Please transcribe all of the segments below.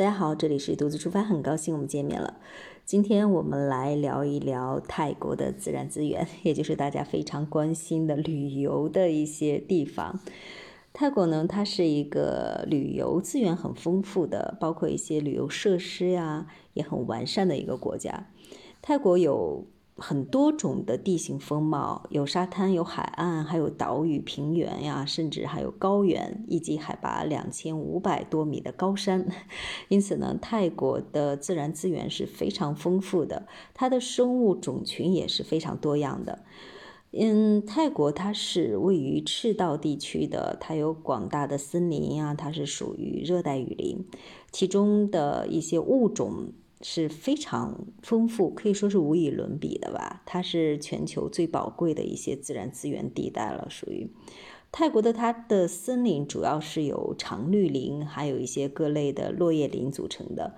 大家好，这里是独自出发，很高兴我们见面了。今天我们来聊一聊泰国的自然资源，也就是大家非常关心的旅游的一些地方。泰国呢，它是一个旅游资源很丰富的，包括一些旅游设施呀，也很完善的一个国家。泰国有。很多种的地形风貌，有沙滩，有海岸，还有岛屿、平原呀，甚至还有高原，以及海拔两千五百多米的高山。因此呢，泰国的自然资源是非常丰富的，它的生物种群也是非常多样的。嗯，泰国它是位于赤道地区的，它有广大的森林呀，它是属于热带雨林，其中的一些物种。是非常丰富，可以说是无以伦比的吧。它是全球最宝贵的一些自然资源地带了，属于泰国的。它的森林主要是由常绿林，还有一些各类的落叶林组成的。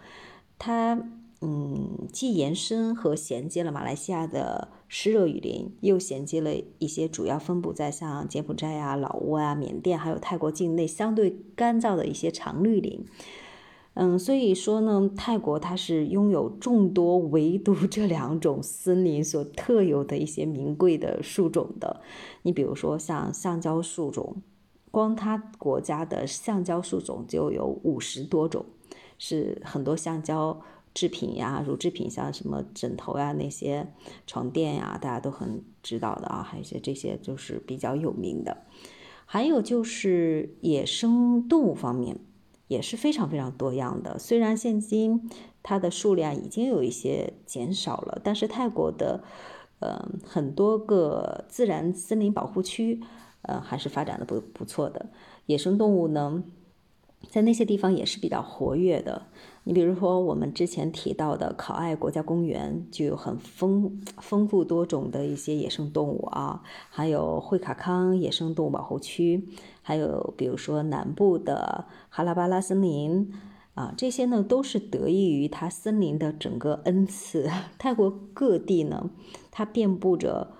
它嗯，既延伸和衔接了马来西亚的湿热雨林，又衔接了一些主要分布在像柬埔寨啊、老挝啊、缅甸，还有泰国境内相对干燥的一些常绿林。嗯，所以说呢，泰国它是拥有众多唯独这两种森林所特有的一些名贵的树种的。你比如说像橡胶树种，光它国家的橡胶树种就有五十多种，是很多橡胶制品呀、乳制品，像什么枕头呀、那些床垫呀，大家都很知道的啊，还有一些这些就是比较有名的。还有就是野生动物方面。也是非常非常多样的。虽然现今它的数量已经有一些减少了，但是泰国的，呃，很多个自然森林保护区，呃，还是发展的不不错的。野生动物呢，在那些地方也是比较活跃的。你比如说我们之前提到的考爱国家公园，就有很丰丰富多种的一些野生动物啊，还有惠卡康野生动物保护区。还有，比如说南部的哈拉巴拉森林啊，这些呢都是得益于它森林的整个恩赐。泰国各地呢，它遍布着，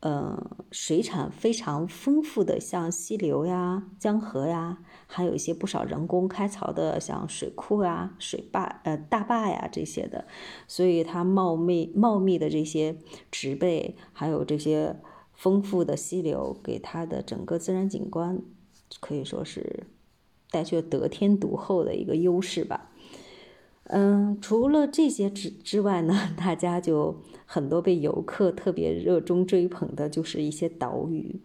呃，水产非常丰富的，像溪流呀、江河呀，还有一些不少人工开凿的，像水库啊、水坝、呃大坝呀这些的。所以它茂密茂密的这些植被，还有这些丰富的溪流，给它的整个自然景观。可以说是带去得天独厚的一个优势吧。嗯，除了这些之之外呢，大家就很多被游客特别热衷追捧的，就是一些岛屿。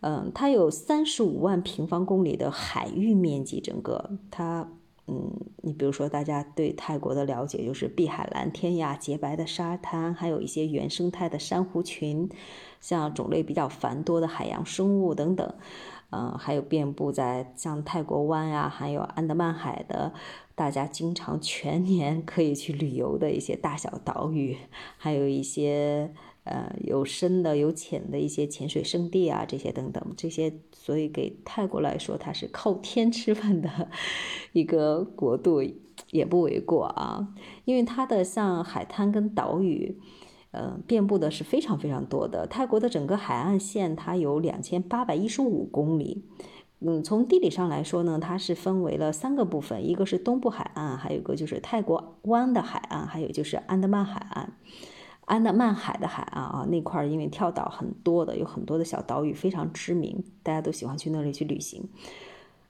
嗯，它有三十五万平方公里的海域面积，整个它，嗯，你比如说大家对泰国的了解，就是碧海蓝天呀，洁白的沙滩，还有一些原生态的珊瑚群，像种类比较繁多的海洋生物等等。嗯，还有遍布在像泰国湾呀，还有安德曼海的，大家经常全年可以去旅游的一些大小岛屿，还有一些呃有深的有浅的一些潜水圣地啊，这些等等，这些所以给泰国来说，它是靠天吃饭的一个国度，也不为过啊，因为它的像海滩跟岛屿。呃，遍布的是非常非常多的。泰国的整个海岸线它有两千八百一十五公里。嗯，从地理上来说呢，它是分为了三个部分，一个是东部海岸，还有一个就是泰国湾的海岸，还有就是安德曼海岸。安德曼海的海岸啊，那块因为跳岛很多的，有很多的小岛屿非常知名，大家都喜欢去那里去旅行。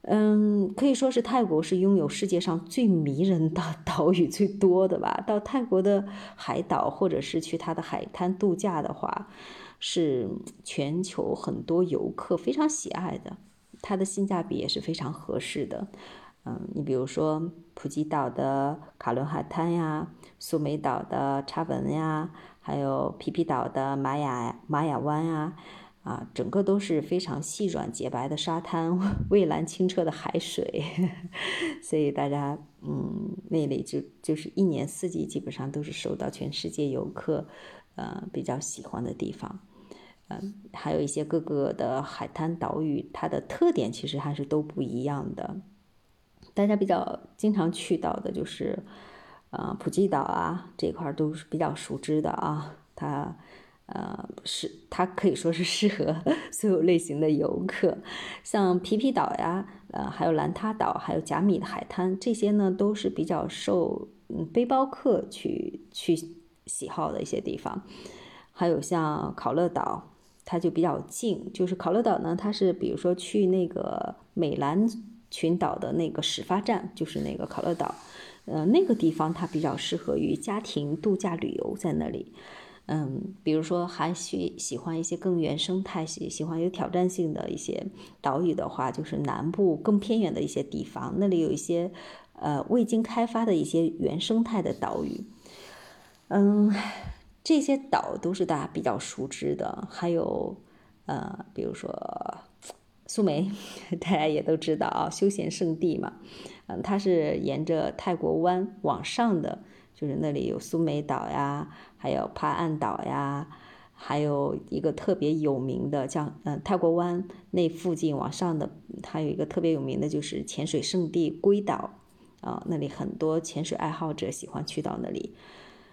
嗯，可以说是泰国是拥有世界上最迷人的 岛屿最多的吧。到泰国的海岛，或者是去它的海滩度假的话，是全球很多游客非常喜爱的。它的性价比也是非常合适的。嗯，你比如说普吉岛的卡伦海滩呀，苏梅岛的查文呀，还有皮皮岛的玛雅玛雅湾呀。啊，整个都是非常细软洁白的沙滩，蔚蓝清澈的海水，所以大家嗯，那里就就是一年四季基本上都是受到全世界游客呃比较喜欢的地方。嗯，还有一些各个的海滩岛屿，它的特点其实还是都不一样的。大家比较经常去到的就是呃普吉岛啊这块都是比较熟知的啊，它。呃，是它可以说是适合 所有类型的游客，像皮皮岛呀，呃，还有兰塔岛，还有贾米的海滩，这些呢都是比较受嗯背包客去去喜好的一些地方。还有像考乐岛，它就比较近，就是考乐岛呢，它是比如说去那个美兰群岛的那个始发站，就是那个考乐岛，呃，那个地方它比较适合于家庭度假旅游，在那里。嗯，比如说还喜喜欢一些更原生态、喜喜欢有挑战性的一些岛屿的话，就是南部更偏远的一些地方，那里有一些呃未经开发的一些原生态的岛屿。嗯，这些岛都是大家比较熟知的，还有呃，比如说苏梅，大家也都知道啊，休闲胜地嘛。嗯，它是沿着泰国湾往上的。就是那里有苏梅岛呀，还有帕岸岛呀，还有一个特别有名的，叫嗯泰国湾那附近往上的，还有一个特别有名的就是潜水圣地龟岛啊，那里很多潜水爱好者喜欢去到那里。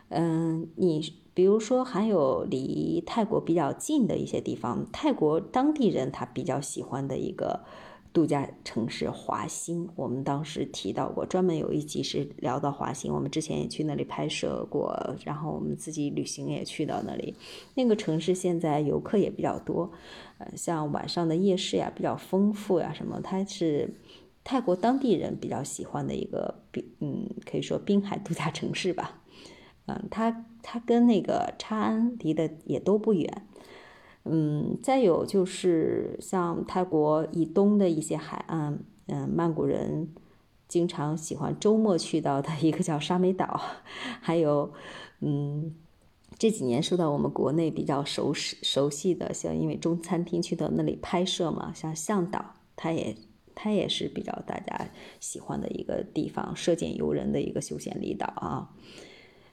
嗯，你比如说还有离泰国比较近的一些地方，泰国当地人他比较喜欢的一个。度假城市华兴，我们当时提到过，专门有一集是聊到华兴。我们之前也去那里拍摄过，然后我们自己旅行也去到那里。那个城市现在游客也比较多，呃，像晚上的夜市呀比较丰富呀什么。它是泰国当地人比较喜欢的一个滨，嗯，可以说滨海度假城市吧。嗯，它它跟那个昌安离得也都不远。嗯，再有就是像泰国以东的一些海岸，嗯，曼谷人经常喜欢周末去到的一个叫沙美岛，还有，嗯，这几年受到我们国内比较熟识熟悉的，像因为中餐厅去到那里拍摄嘛，像向导，它也它也是比较大家喜欢的一个地方，涉减游人的一个休闲离岛啊。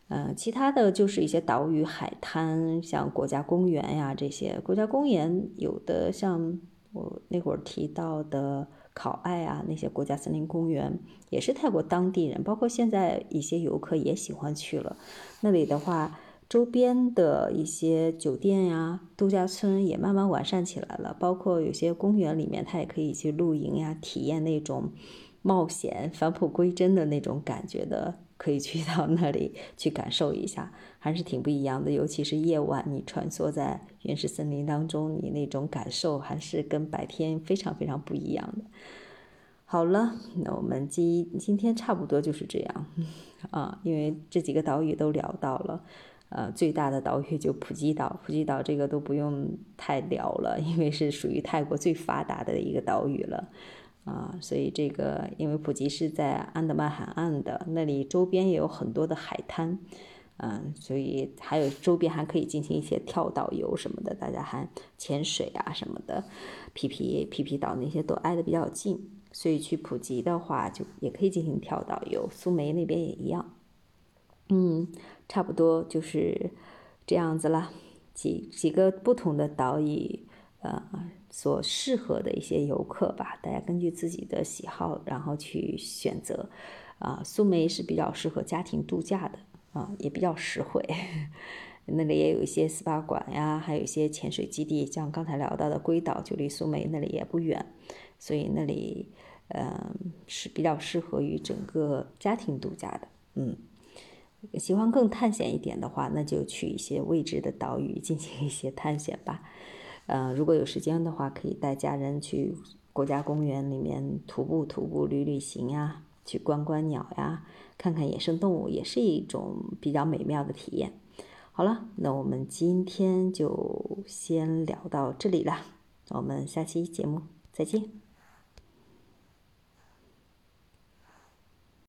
呃，其他的就是一些岛屿、海滩，像国家公园呀这些。国家公园有的像我那会儿提到的考爱啊，那些国家森林公园也是泰国当地人，包括现在一些游客也喜欢去了。那里的话，周边的一些酒店呀、度假村也慢慢完善起来了，包括有些公园里面，它也可以去露营呀，体验那种冒险、返璞归真的那种感觉的。可以去到那里去感受一下，还是挺不一样的。尤其是夜晚，你穿梭在原始森林当中，你那种感受还是跟白天非常非常不一样的。好了，那我们今今天差不多就是这样啊，因为这几个岛屿都聊到了，呃，最大的岛屿就普吉岛，普吉岛这个都不用太聊了，因为是属于泰国最发达的一个岛屿了。啊，所以这个因为普吉是在安德曼海岸的，那里周边也有很多的海滩，嗯，所以还有周边还可以进行一些跳岛游什么的，大家还潜水啊什么的，皮皮皮皮岛那些都挨得比较近，所以去普吉的话就也可以进行跳岛游，苏梅那边也一样，嗯，差不多就是这样子了，几几个不同的岛屿。呃，所适合的一些游客吧，大家根据自己的喜好，然后去选择。啊，苏梅是比较适合家庭度假的，啊，也比较实惠。那里也有一些 SPA 馆呀，还有一些潜水基地，像刚才聊到的龟岛，就离苏梅那里也不远，所以那里，嗯，是比较适合于整个家庭度假的。嗯，喜欢更探险一点的话，那就去一些未知的岛屿进行一些探险吧。呃，如果有时间的话，可以带家人去国家公园里面徒步、徒步、旅旅行呀，去观观鸟呀，看看野生动物，也是一种比较美妙的体验。好了，那我们今天就先聊到这里了，我们下期节目再见。